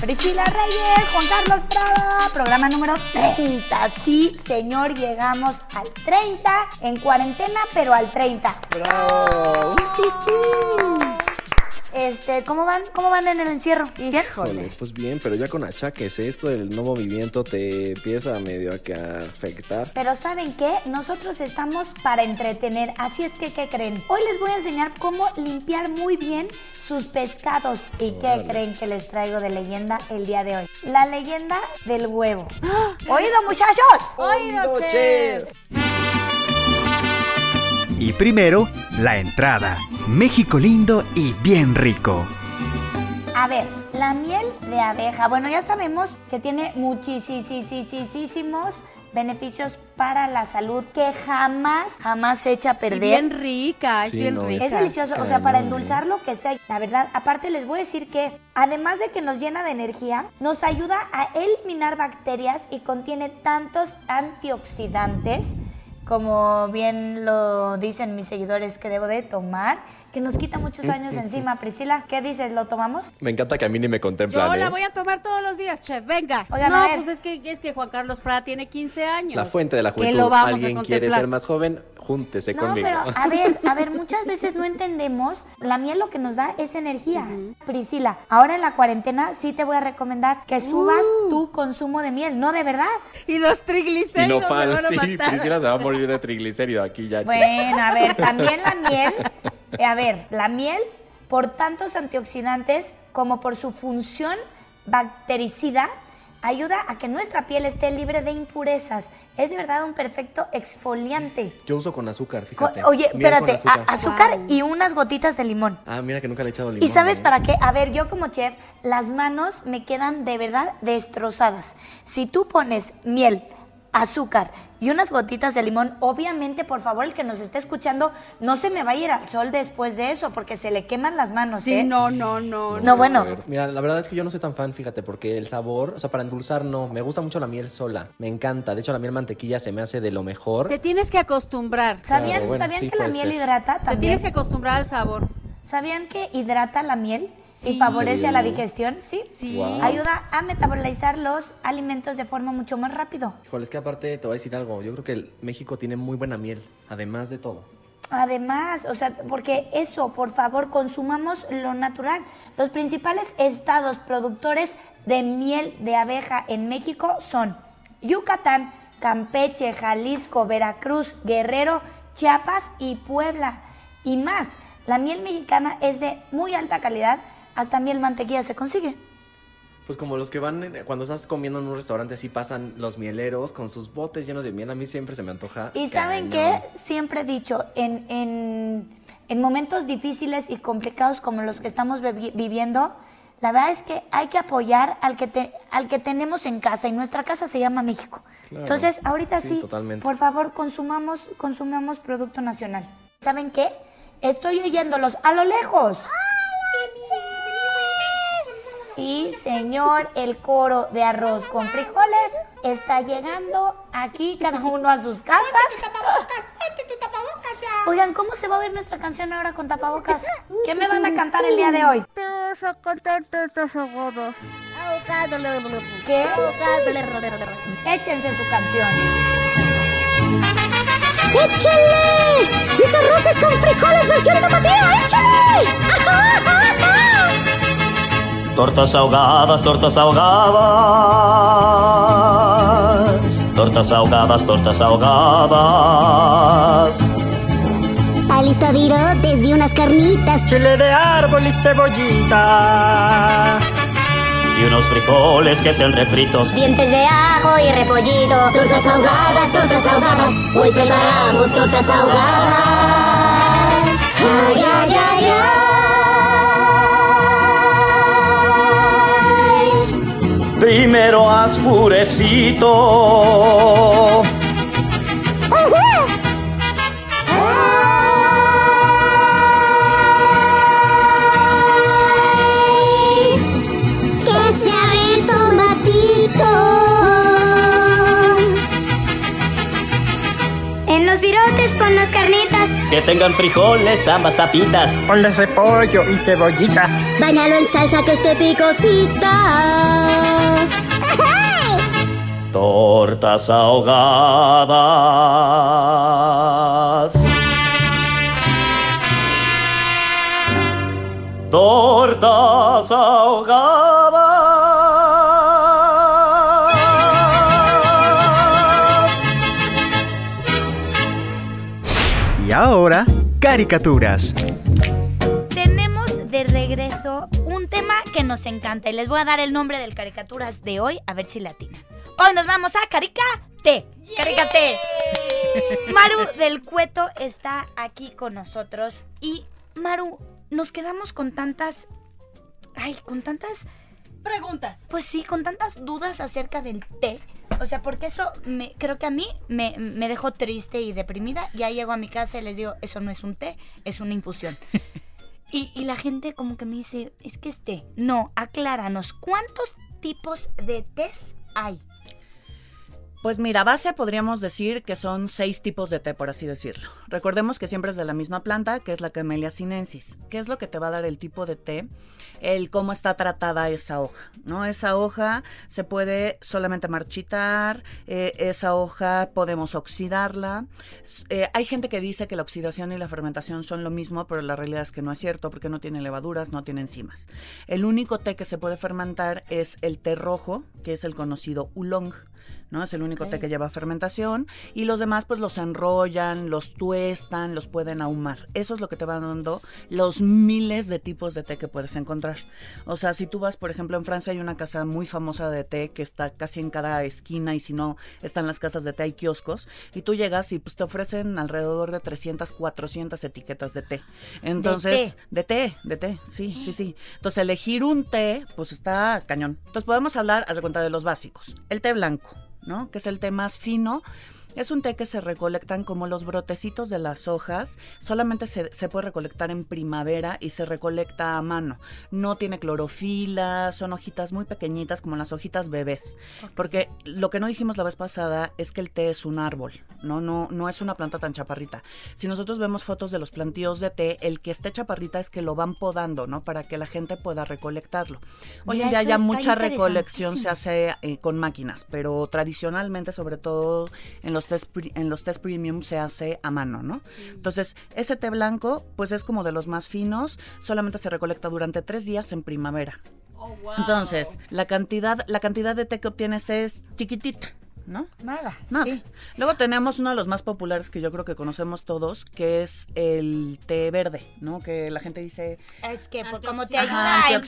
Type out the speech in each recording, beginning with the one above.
Priscila Reyes, Juan Carlos Prada, programa número 30. Sí, señor, llegamos al 30, en cuarentena, pero al 30. ¡Bravo! Este, ¿cómo van? ¿Cómo van en el encierro? ¿Bien? Híjole, pues bien, pero ya con achaques, ¿eh? esto del no movimiento te empieza medio a que afectar. Pero ¿saben qué? Nosotros estamos para entretener, así es que, ¿qué creen? Hoy les voy a enseñar cómo limpiar muy bien sus pescados. ¿Y qué creen que les traigo de leyenda el día de hoy? La leyenda del huevo. ¿Oído, muchachos? ¡Oído, chef! Y primero, la entrada. México lindo y bien rico. A ver, la miel de abeja. Bueno, ya sabemos que tiene muchísimos beneficios para la salud que jamás, jamás se echa a perder. Y bien rica, es Sí, bien no, rica. Es delicioso, o sea, para Cañón, endulzar lo que sea. La verdad, aparte les voy a decir que además de que nos llena de energía, nos ayuda a eliminar bacterias y contiene tantos antioxidantes, como bien lo dicen mis seguidores que debo de tomar, que nos quita muchos años encima. Priscila, ¿qué dices? ¿Lo tomamos? Me encanta que a mí ni me contemplan, Yo ¿eh? la voy a tomar todos los días, chef. Venga. Oigan, no, pues es que, es que Juan Carlos Prada tiene 15 años. La fuente de la Que juventud. lo vamos a Alguien quiere ser más joven, júntese No, conmigo. pero a ver, a ver, muchas veces no entendemos. La miel lo que nos da es energía. Priscila, ahora en la cuarentena sí te voy a recomendar que subas Uh. tu consumo de miel, ¿no? De verdad. Y los Y triglicéridos no me fal, van a sí, matar. Priscila se va a morir de triglicérido aquí ya. Bueno, a ver, también la miel, eh, a ver, la miel por tantos antioxidantes como por su función bactericida ayuda a que nuestra piel esté libre de impurezas. Es de verdad un perfecto exfoliante. Yo uso con azúcar, Co- fíjate. Oye, Miel espérate, a- azúcar y unas gotitas de limón. Ah, mira que nunca le he echado limón. ¿Y sabes ¿eh? para qué? A ver, yo como chef, las manos me quedan de verdad destrozadas. Si tú pones miel, azúcar y unas gotitas de limón, obviamente, por favor, el que nos esté escuchando, no se me va a ir al sol después de eso, porque se le queman las manos, Sí, ¿eh? no, no, no. No, bueno. A ver, Mira, la verdad es que yo no soy tan fan, fíjate, porque el sabor, o sea, para endulzar no. Me gusta mucho la miel sola. Me encanta. De hecho, la miel mantequilla se me hace de lo mejor. Te tienes que acostumbrar. ¿Sabían, Claro, bueno, ¿sabían sí, que la miel ser. hidrata Te también? tienes que acostumbrar al sabor. ¿Sabían que hidrata la miel y Sí. favorece a la digestión? Sí. Sí. Ayuda a metabolizar los alimentos de forma mucho más rápido. Híjole, es que aparte te voy a decir algo. Yo creo que el- México tiene muy buena miel, además de todo. Además, o sea, porque eso, por favor, consumamos lo natural. Los principales estados productores de miel de abeja en México son Yucatán, Campeche, Jalisco, Veracruz, Guerrero, Chiapas y Puebla. Y más, la miel mexicana es de muy alta calidad, hasta miel mantequilla se consigue. Pues como los que van, en- cuando estás comiendo en un restaurante así pasan los mieleros con sus botes llenos de miel. A mí siempre se me antoja. Y saben qué, siempre he dicho, en, en, en momentos difíciles y complicados como los que estamos vivi- viviendo, la verdad es que hay que apoyar al que, te, al que tenemos en casa y nuestra casa se llama México. Claro. Entonces, ahorita Sí, por favor, consumamos, consumamos producto nacional. ¿Saben qué? Estoy oyéndolos a lo lejos. Sí, señor, el coro de arroz con frijoles está llegando aquí cada uno a sus casas. Oigan, ¿cómo se va a ver nuestra canción ahora con tapabocas? ¿Qué me van a cantar el día de hoy? ¿Qué? Échense su canción. ¡Échale! ¡Mis arroces con frijoles versión tapatía! ¡Échale! Tortas ahogadas, tortas ahogadas. Tortas ahogadas, tortas ahogadas. Junta virotes y unas carnitas. Chile de árbol y cebollita. Y unos frijoles que sean refritos. Dientes de ajo y repollito. Tortas ahogadas, tortas ahogadas. Hoy preparamos tortas ahogadas. Ay, ay, ay, ay. Primero haz los virotes con las carnitas. Que tengan frijoles, ambas tapitas. Ponle repollo y cebollita. Báñalo en salsa que esté picosita. Tortas ahogadas. Tortas ahogadas. Ahora, caricaturas. Tenemos de regreso un tema que nos encanta y les voy a dar el nombre del caricaturas de hoy a ver si la atinan. Hoy nos vamos a Caricate. Caricate. Maru del Cueto está aquí con nosotros y Maru, nos quedamos con tantas ay, con tantas Preguntas. pues sí, con tantas dudas acerca del té. O sea, porque eso me, creo que a mí me, me dejó triste y deprimida. Ya llego a mi casa y les digo, eso no es un té, es una infusión. y, y la gente como que me dice, es que es té. No, acláranos, ¿cuántos tipos de tés hay? Pues mira, base podríamos decir que son seis tipos de té, por así decirlo. Recordemos que siempre es de la misma planta, que es la Camellia sinensis. ¿Qué es lo que te va a dar el tipo de té? El cómo está tratada esa hoja, ¿no? Esa hoja se puede solamente marchitar, eh, esa hoja podemos oxidarla. Eh, hay gente que dice que la oxidación y la fermentación son lo mismo, pero la realidad es que no es cierto porque no tiene levaduras, no tiene enzimas. El único té que se puede fermentar es el té rojo, que es el conocido oolong. ¿No? Es el único té que lleva fermentación y los demás pues los enrollan, los tuestan, los pueden ahumar. Eso es lo que te van dando los miles de tipos de té que puedes encontrar. O sea, si tú vas, por ejemplo, en Francia hay una casa muy famosa de té que está casi en cada esquina y si no, están las casas de té, hay kioscos y tú llegas y pues te ofrecen alrededor de 300, 400 etiquetas de té. Entonces, de té, de té, sí, sí, sí. Entonces, elegir un té, pues está cañón. Entonces, podemos hablar, haz de cuenta, de los básicos. El té blanco, ¿no? Que es el té más fino. Es un té que se recolectan como los brotecitos de las hojas. Solamente se, se puede recolectar en primavera y se recolecta a mano. No tiene clorofila, son hojitas muy pequeñitas como las hojitas bebés. Porque lo que no dijimos la vez pasada es que el té es un árbol, ¿no? No, no es una planta tan chaparrita. Si nosotros vemos fotos de los plantíos de té, el que esté chaparrita es que lo van podando, ¿no? Para que la gente pueda recolectarlo. Hoy en día ya mucha recolección se hace eh, con máquinas, pero tradicionalmente, sobre todo en los test en los test premium se hace a mano, ¿no? Entonces, ese té blanco, pues es como de los más finos, solamente se recolecta durante tres días en primavera. Entonces, la cantidad, la cantidad de té que obtienes es chiquitita, ¿no? Nada. Nada. sí. Luego tenemos uno de los más populares que yo creo que conocemos todos, que es el té verde, ¿no? Que la gente dice, Es que por como te Ajá, ayuda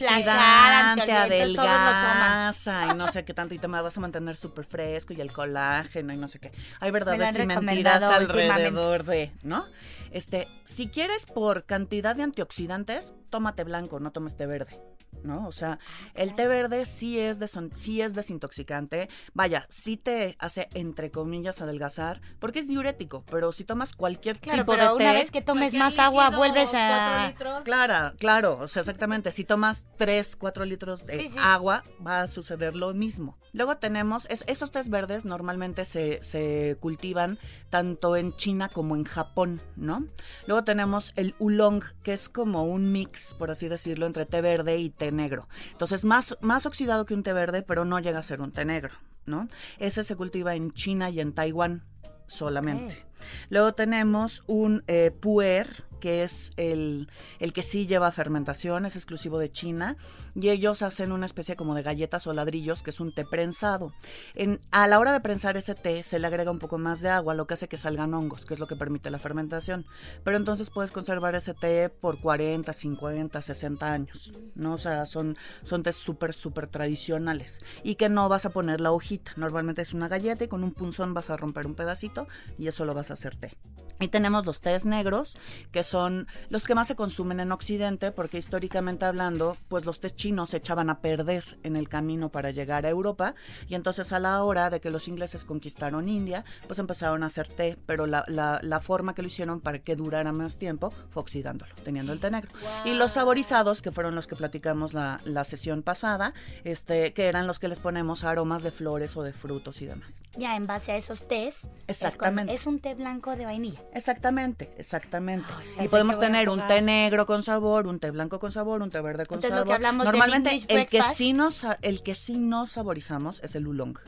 a todos lo toman. adelgaza y no sé qué tanto y te vas a mantener súper fresco y el colágeno y no sé qué. Hay verdades y mentiras alrededor de, ¿no? Este, si quieres por cantidad de antioxidantes, tómate blanco, no tomes té verde. ¿No? O sea, el té verde sí es, sí es desintoxicante. Vaya, sí te hace, entre comillas, adelgazar, porque es diurético, pero si tomas cualquier Claro, tipo pero de té. una vez que tomes más agua, vuelves a... Claro, claro, o sea, exactamente. Si tomas 3, 4 litros de Sí, sí. agua, va a suceder lo mismo. Luego tenemos, es- esos tés verdes normalmente se, se cultivan tanto en China como en Japón, ¿no? Luego tenemos el oolong, que es como un mix, por así decirlo, entre té verde y té negro. Entonces, más, más oxidado que un té verde, pero no llega a ser un té negro, ¿no? Ese se cultiva en China y en Taiwán solamente. Luego tenemos un eh, puer que es el, el que sí lleva fermentación, es exclusivo de China, y ellos hacen una especie como de galletas o ladrillos, que es un té prensado. En, a la hora de prensar ese té se le agrega un poco más de agua, lo que hace que salgan hongos, que es lo que permite la fermentación. Pero entonces puedes conservar ese té por 40, 50, 60 años, ¿no? O sea, son, son tés súper, súper tradicionales y que no vas a poner la hojita. Normalmente es una galleta y con un punzón vas a romper un pedacito y eso lo vas a hacer té. Y tenemos los tés negros, que son los que más se consumen en Occidente, porque históricamente hablando, pues los tés chinos se echaban a perder en el camino para llegar a Europa, y entonces a la hora de que los ingleses conquistaron India, pues empezaron a hacer té, pero la, la- la forma que lo hicieron para que durara más tiempo fue oxidándolo, teniendo el té negro. Y los saborizados, que fueron los que platicamos la, la sesión pasada, este, que eran los que les ponemos aromas de flores o de frutos y demás. Ya en base a esos tés. es Exactamente. Es, un té blanco de vainilla. Exactamente, exactamente. y podemos que tener un té negro con sabor, un té blanco con sabor, un té verde con Entonces, lo que sabor. hablamos del Normalmente el que sí nos el que sí no saborizamos es el oolong.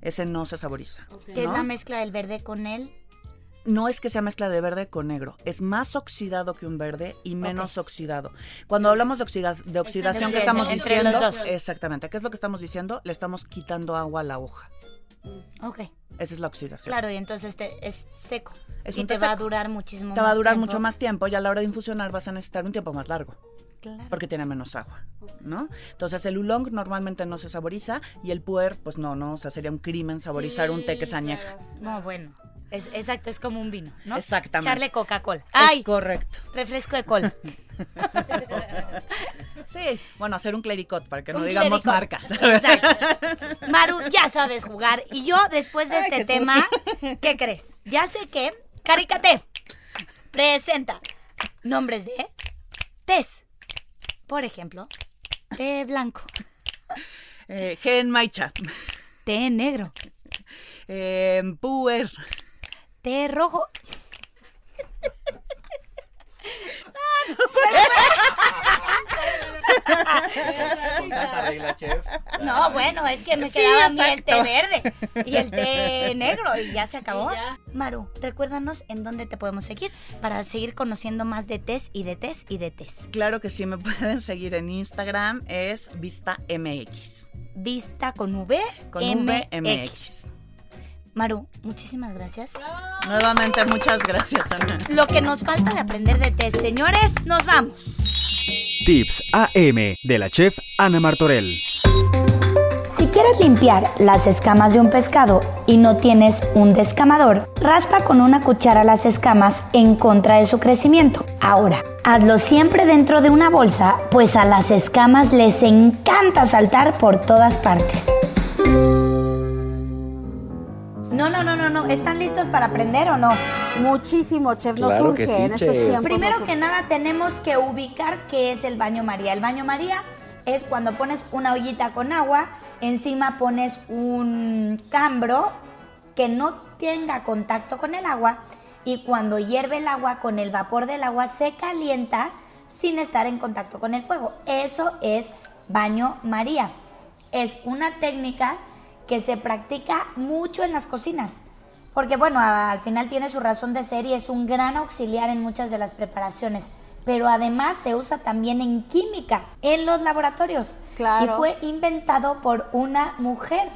Ese no se saboriza. Que es la mezcla del verde con el. no es que sea mezcla de verde con negro, es más oxidado que un verde y menos oxidado. Cuando hablamos de, oxida- de oxidación, ¿qué estamos diciendo? Exactamente, ¿qué es lo que estamos diciendo? Le estamos quitando agua a la hoja. Ok. Esa es la oxidación. Claro, y entonces te- es seco. Es y te va a durar muchísimo Te va a durar tiempo. mucho más tiempo y a la hora de infusionar vas a necesitar un tiempo más largo. Claro. Porque tiene menos agua, ¿no? Entonces el oolong normalmente no se saboriza y el puer, pues no, no, o sea, sería un crimen saborizar un té que se añeja. No, bueno. Es, exacto, es como un vino, ¿no? Exactamente. Echarle Coca-Cola. Es ¡Ay! correcto. Refresco de cola. Sí, bueno, hacer un clericot para que no digamos clericot. marcas. Exacto. Maru, ya sabes jugar. Y yo, después de Ay, este Jesús. tema, ¿qué crees? Ya sé que Caricate presenta nombres de tés. Por ejemplo, té blanco, Eh, gen maicha, té negro, eh, puer, té rojo. No, bueno, es que me Sí, quedaba a mí el té verde y el té negro y ya se acabó. Maru, recuérdanos en dónde te podemos seguir para seguir conociendo más de tés y de tés y de tés. Claro que sí, me pueden seguir en Instagram, es Vista MX. Vista con V, Con MX. VMX. Maru, muchísimas gracias. Nuevamente, muchas gracias, Ana. Lo que nos falta de aprender de tés, señores, nos vamos. Tips AM de la chef Ana Martorell. Si quieres limpiar las escamas de un pescado y no tienes un descamador, raspa con una cuchara las escamas en contra de su crecimiento. Ahora, hazlo siempre dentro de una bolsa, pues a las escamas les encanta saltar por todas partes. No, no, no, no, no. ¿Están listos para aprender o no? Muchísimo, chef. Nos Claro surge sí, en estos chef. tiempos. Primero nos que nada tenemos que ubicar qué es el baño María. El baño María es cuando pones una ollita con agua, encima pones un cambro que no tenga contacto con el agua y cuando hierve el agua con el vapor del agua se calienta sin estar en contacto con el fuego. Eso es baño María. Es una técnica que se practica mucho en las cocinas. Porque bueno, al final tiene su razón de ser y es un gran auxiliar en muchas de las preparaciones. Pero además se usa también en química, en los laboratorios. Claro. Y fue inventado por una mujer.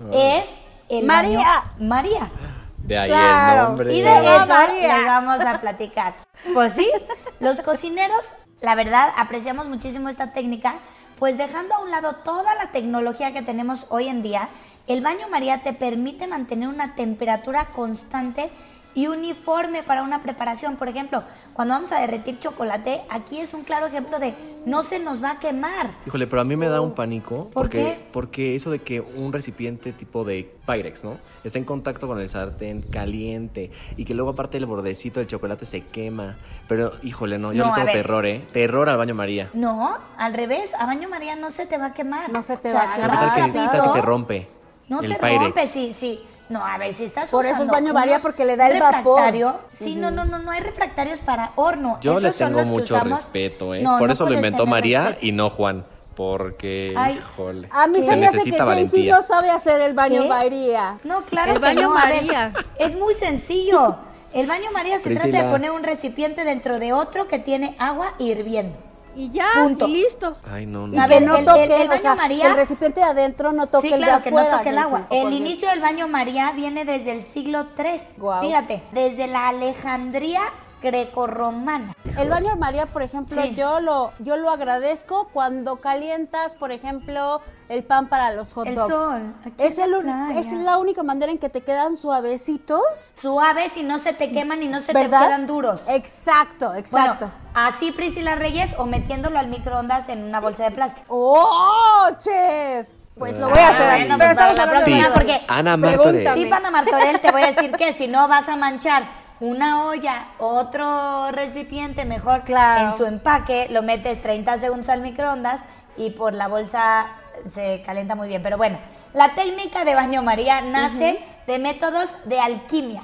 Oh. Es el María. baño María. De ahí Claro. el nombre. Y de eso María. les vamos a platicar. Pues sí, los cocineros, la verdad, apreciamos muchísimo esta técnica, pues dejando a un lado toda la tecnología que tenemos hoy en día, el baño María te permite mantener una temperatura constante y uniforme para una preparación. Por ejemplo, cuando vamos a derretir chocolate, aquí es un claro ejemplo de no se nos va a quemar. Híjole, pero a mí me da un pánico. ¿Por porque, qué? Porque eso de que un recipiente tipo de Pyrex, ¿no? Está en contacto con el sartén caliente y que luego aparte el bordecito del chocolate se quema. Pero, híjole, no, yo No, le tengo terror, ¿eh? Terror al baño María. No, al revés, a baño María no se te va a quemar. No se te O sea, va a ¿Qué quemar. tal que, qué tal trapito, que se rompe? No el se Pyrex? rompe, sí, sí. No, a ver, si estás Por eso es baño María, unos porque le da el vapor. refractario, Sí, no, no, no, no hay refractarios para horno. Yo Esos le son tengo los que mucho usamos. respeto, ¿eh? No, Por no eso lo puedes inventó tener María respeto. y no Juan. Porque, Ay. híjole. A mí se, me hace que necesita valentía. no sabe hacer el baño ¿Qué? María. No, claro El que baño no. a ver, María. es muy sencillo. El baño María se Priscila. trata de poner un recipiente dentro de otro que tiene agua hirviendo. Y ya, Punto. y listo. Ay, no, Y no. A que ver, no el- toque, el- el o baño sea, María- el recipiente de adentro no toque Sí, el de claro, que no afuera. toque el agua. por El Dios. inicio del baño María viene desde el siglo III. Guau. Fíjate, desde la Alejandría grecorromana. El baño María, por ejemplo, Sí. yo lo yo lo agradezco cuando calientas, por ejemplo, el pan para los hot El dogs. sol, aquí es, el es la única manera en que te quedan suavecitos. Suaves y no se te queman y no se ¿verdad? te quedan duros. Exacto, exacto. Bueno, así Priscila Reyes o metiéndolo al microondas en una bolsa de plástico. ¡Oh, chef! Pues lo voy a hacer. Ah, bueno, Pero pues para la próxima, porque Ana Martorell. Sí, Pana Martorell, te voy a decir que si no vas a manchar una olla, otro recipiente mejor Claro. en su empaque, lo metes 30 segundos al microondas y por la bolsa se calienta muy bien. Pero bueno, la técnica de baño María nace de métodos de alquimia.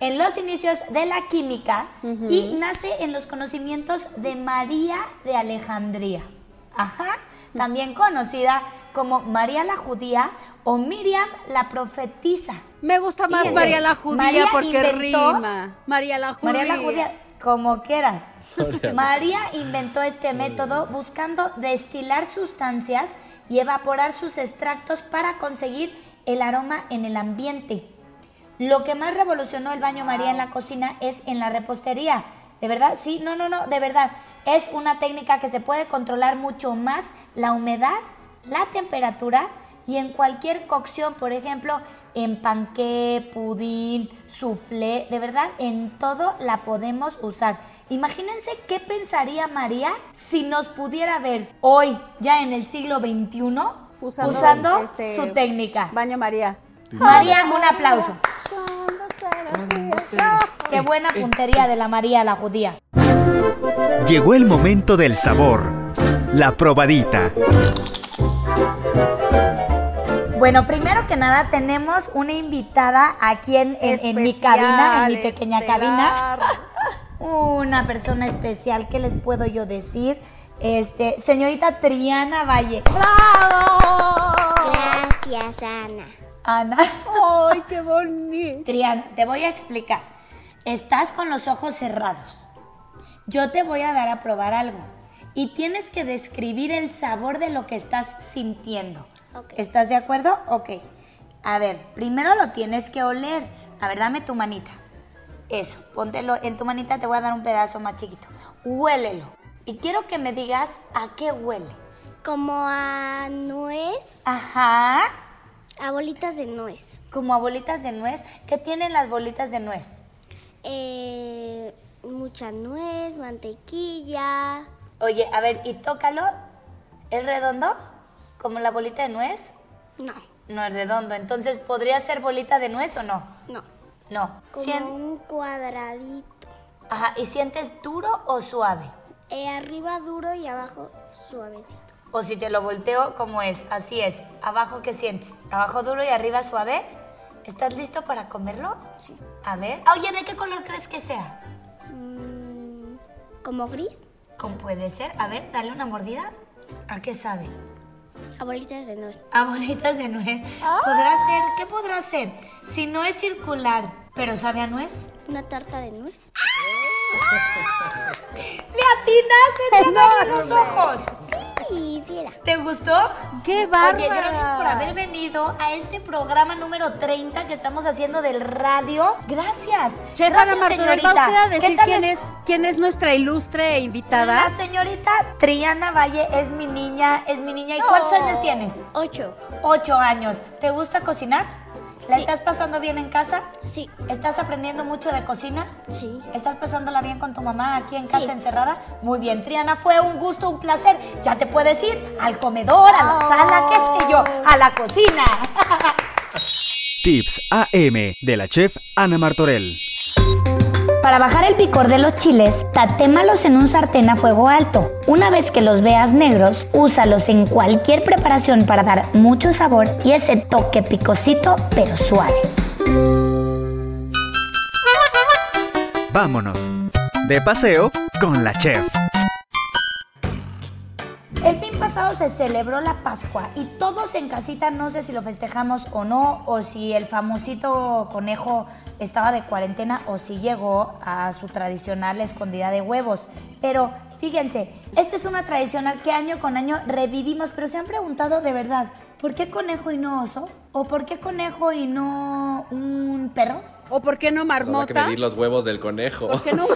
En los inicios de la química y nace en los conocimientos de María de Alejandría. Ajá, también conocida como María la Judía o Miriam la profetisa. Me gusta más Fíjense, María la Judía María porque rima. María la Judía. María la Judía, como quieras. María inventó este método buscando destilar sustancias y evaporar sus extractos para conseguir el aroma en el ambiente. Lo que más revolucionó el baño María en la cocina es en la repostería. ¿De verdad? Sí, no, no, no, de verdad. Es una técnica que se puede controlar mucho más la humedad, la temperatura y en cualquier cocción, por ejemplo, en panqué, pudín, soufflé, de verdad, en todo la podemos usar. Imagínense qué pensaría María si nos pudiera ver hoy, ya en el siglo XXI, usando, Usando, este, su técnica. Baño María. María, un aplauso. Qué buena puntería de la María la judía. Llegó el momento del sabor. La probadita. Bueno, primero que nada tenemos una invitada aquí en, en- en mi cabina, en mi pequeña estelar. cabina. Una persona especial, ¿qué les puedo yo decir? Este, señorita Triana Valle. ¡Bravo! Gracias, Ana. Ana. ¡Ay, qué bonito! Triana, te voy a explicar. Estás con los ojos cerrados. Yo te voy a dar a probar algo. Y tienes que describir el sabor de lo que estás sintiendo. ¿Estás de acuerdo? Ok. A ver, primero lo tienes que oler. A ver, dame tu manita. Eso, póntelo en tu manita, te voy a dar un pedazo más chiquito. Huélelo. Y quiero que me digas a qué huele. Como a nuez, Ajá. a bolitas de nuez. Como a bolitas de nuez. ¿Qué tienen las bolitas de nuez? Eh, mucha nuez, mantequilla. Oye, a ver, y tócalo. ¿Es redondo? ¿Como la bolita de nuez? No, No es redondo. Entonces, ¿podría ser bolita de nuez o no? no. No. Como Sien- un cuadradito. Ajá, ¿y sientes duro o suave? Eh, arriba duro y abajo suavecito. O si te lo volteo, ¿cómo es? Así es. ¿Abajo qué sientes? ¿Abajo duro y arriba suave? ¿Estás listo para comerlo? Sí. A ver. Oye, ¿de qué color crees que sea? Mm, como gris, ¿Cómo puede ser? A ver, dale una mordida. ¿A qué sabe? a bolitas de nuez. A bolitas de nuez. ¿Podrá ser? ¿Qué podrá ser? Si no es circular, pero sabe a nuez. Una tarta de nuez. ¡Le atinaste! ¡Te abrió los ojos! Sí, sí era. ¿Te gustó? ¡Qué Oye, bárbara! gracias por haber venido a este programa número 30 que estamos haciendo del radio. Gracias. Chef Ana Martorell, ¿va usted a ¿Qué decir quién es, quién es nuestra ilustre invitada? La señorita Triana Valle es mi niña, es mi niña. ¿Y cuántos Oh. años tienes? Ocho. Ocho años. ¿Te gusta cocinar? ¿La Sí. estás pasando bien en casa? Sí, ¿Estás aprendiendo mucho de cocina? sí. ¿Estás pasándola bien con tu mamá aquí en Sí. casa encerrada? Muy bien, Triana, fue un gusto, un placer. Ya te puedes ir al comedor, a la sala, qué sé yo, a la cocina. Tips AM de la chef Ana Martorell. Para bajar el picor de los chiles, tatémalos en un sartén a fuego alto. Una vez que los veas negros, úsalos en cualquier preparación para dar mucho sabor y ese toque picosito pero suave. Vámonos. De paseo con la chef. El fin pasado se celebró la Pascua y todos en casita, no sé si lo festejamos o no, o si el famosito conejo estaba de cuarentena o si llegó a su tradicional escondida de huevos. Pero fíjense, esta es una tradicional que año con año revivimos, pero se han preguntado de verdad, ¿por qué conejo y no oso? ¿O por qué conejo y no un perro? ¿O por qué no Habrá que marmota? medir los huevos del conejo. ¿Por qué no un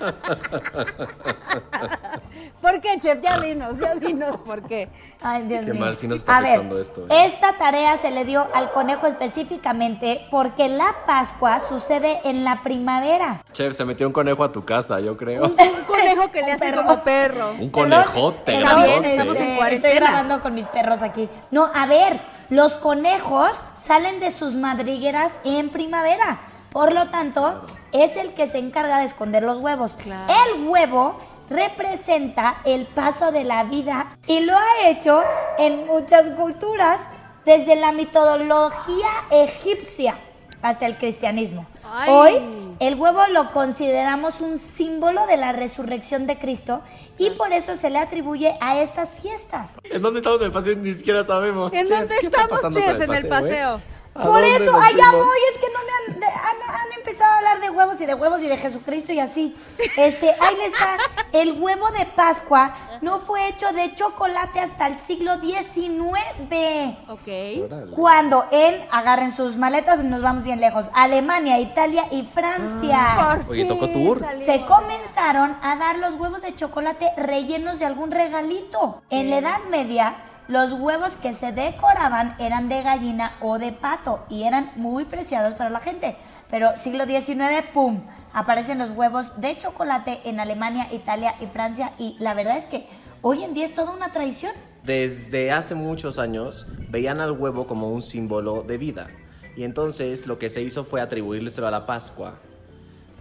¿Por qué, chef? Ya dinos, ya dinos por qué. Ay, Dios Qué mío. mal, sí nos está A ver, esto, ¿eh? esta tarea se le dio al conejo específicamente porque la Pascua sucede en la primavera. Chef, se metió un conejo a tu casa, yo creo. Un conejo que le hace perro. como perro. Un conejote. Está bien, estamos en Estoy cuarentena. grabando con mis perros aquí. No, a ver, los conejos salen de sus madrigueras en primavera. Por lo tanto, es el que se encarga de esconder los huevos. Claro. El huevo representa el paso de la vida y lo ha hecho en muchas culturas, desde la mitología egipcia hasta el cristianismo. Ay. Hoy el huevo lo consideramos un símbolo de la resurrección de Cristo y por eso se le atribuye a estas fiestas. ¿En dónde estamos en el paseo? Ni siquiera sabemos. ¿En Chef, dónde ¿qué está estamos, chef? En el eh? paseo. ¿A Por eso, allá voy, es que no me han, de- han, han empezado a hablar de huevos y de huevos y de Jesucristo y así. Este, ahí les está, el huevo de Pascua no fue hecho de chocolate hasta el siglo XIX. Ok. Cuando en, agarren sus maletas nos vamos bien lejos, Alemania, Italia y Francia. Por Oye, tocó tour. Se comenzaron a dar los huevos de chocolate rellenos de algún regalito. En la Edad Media, los huevos que se decoraban eran de gallina o de pato y eran muy preciados para la gente. Pero siglo XIX, ¡pum! Aparecen los huevos de chocolate en Alemania, Italia y Francia y la verdad es que hoy en día es toda una tradición. Desde hace muchos años veían al huevo como un símbolo de vida. Y entonces lo que se hizo fue atribuírselo a la Pascua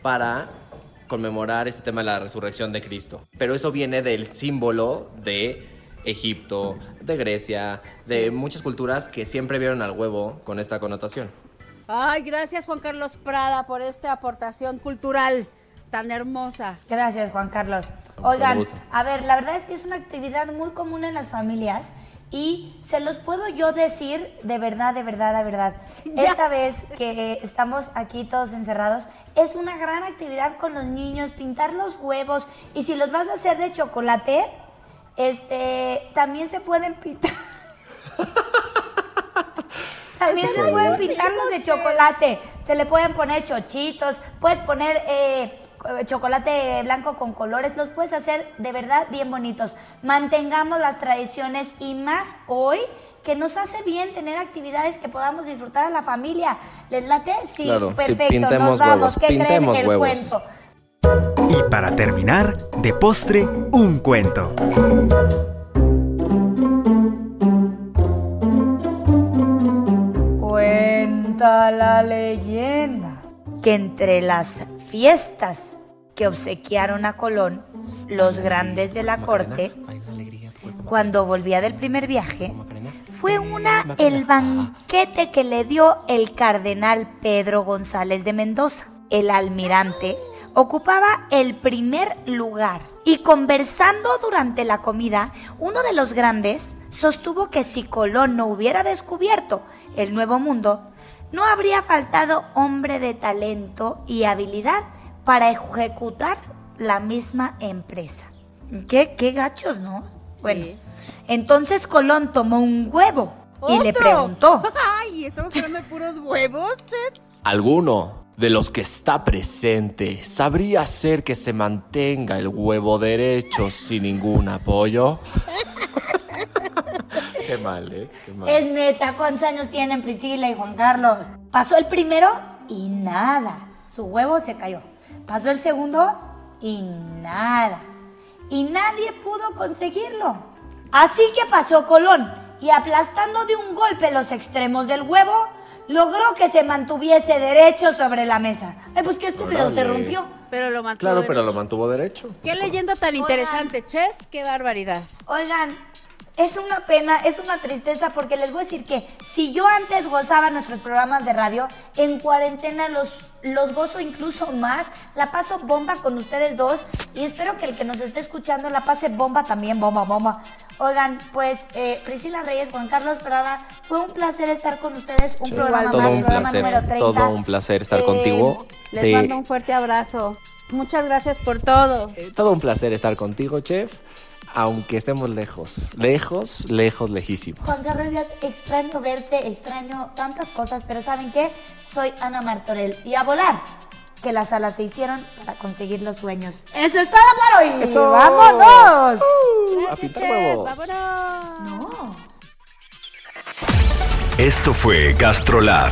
para conmemorar este tema de la resurrección de Cristo. Pero eso viene del símbolo de Egipto, de Grecia, de muchas culturas que siempre vieron al huevo con esta connotación. Ay, gracias Juan Carlos Prada por esta aportación cultural tan hermosa. Gracias, Juan Carlos. Oigan, a ver, la verdad es que es una actividad muy común en las familias y se los puedo yo decir de verdad, de verdad, de verdad. Esta vez que estamos aquí todos encerrados, es una gran actividad con los niños, pintar los huevos y si los vas a hacer de chocolate, este, también se pueden pintar. También se pueden pintarlos de chocolate. Se le pueden poner chochitos, puedes poner eh, chocolate blanco con colores, los puedes hacer de verdad bien bonitos. Mantengamos las tradiciones y más hoy que nos hace bien tener actividades que podamos disfrutar a la familia. ¿Les late? Sí, Claro, perfecto. pintemos nos vamos. huevos, ¿Qué creen? El huevos. cuento. Y para terminar, de postre, un cuento. Cuenta la leyenda que entre las fiestas que obsequiaron a Colón, los grandes de la corte, cuando volvía del primer viaje, fue una el banquete que le dio el cardenal Pedro González de Mendoza. El almirante ocupaba el primer lugar y conversando durante la comida, uno de los grandes sostuvo que si Colón no hubiera descubierto el nuevo mundo, no habría faltado hombre de talento y habilidad para ejecutar la misma empresa. Qué, qué gachos, ¿no? Bueno, entonces Colón tomó un huevo y le preguntó. Ay, estamos hablando de puros huevos, chef. ¿Alguno de los que está presente sabría hacer que se mantenga el huevo derecho sin ningún apoyo? Qué mal, ¿eh? Qué mal. Es neta, ¿cuántos años tienen Priscila y Juan Carlos? Pasó el primero y nada. Su huevo se cayó. Pasó el segundo y nada. Y nadie pudo conseguirlo. Así que pasó Colón y aplastando de un golpe los extremos del huevo, logró que se mantuviese derecho sobre la mesa. Ay, pues qué estúpido, se rompió. Pero lo mantuvo. Claro, pero lo mantuvo derecho. Qué leyenda tan interesante, chef. Qué barbaridad. Oigan, es una pena, es una tristeza porque les voy a decir que si yo antes gozaba nuestros programas de radio, en cuarentena los los gozo incluso más, la paso bomba con ustedes dos y espero que el que nos esté escuchando la pase bomba también, bomba, bomba. Oigan, pues eh, Priscila Reyes, Juan Carlos Prada, fue un placer estar con ustedes, un programa Todo más, un programa placer, número 30. todo un placer estar Eh, contigo. Les Te- mando un fuerte abrazo. Muchas gracias por todo. Todo un placer estar contigo, chef, aunque estemos lejos, lejos, lejos, lejísimos. Juan Carlos, extraño verte, extraño tantas cosas, pero ¿saben qué? Soy Ana Martorell y a volar, que las alas se hicieron para conseguir los sueños. ¡Eso es todo por hoy! ¡Eso! ¡Vámonos! a pintar huevos. No. Esto fue Gastrolab,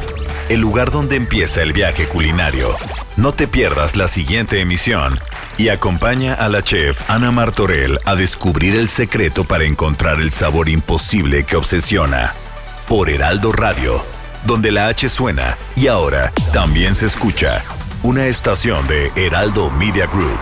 el lugar donde empieza el viaje culinario. No te pierdas la siguiente emisión y acompaña a la chef Ana Martorell a descubrir el secreto para encontrar el sabor imposible que obsesiona. Por Heraldo Radio, donde la H suena y ahora también se escucha. Una estación de Heraldo Media Group.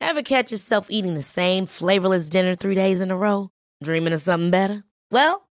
Ever catch yourself eating the same flavorless dinner three days in a row? Dreaming of something better? Well,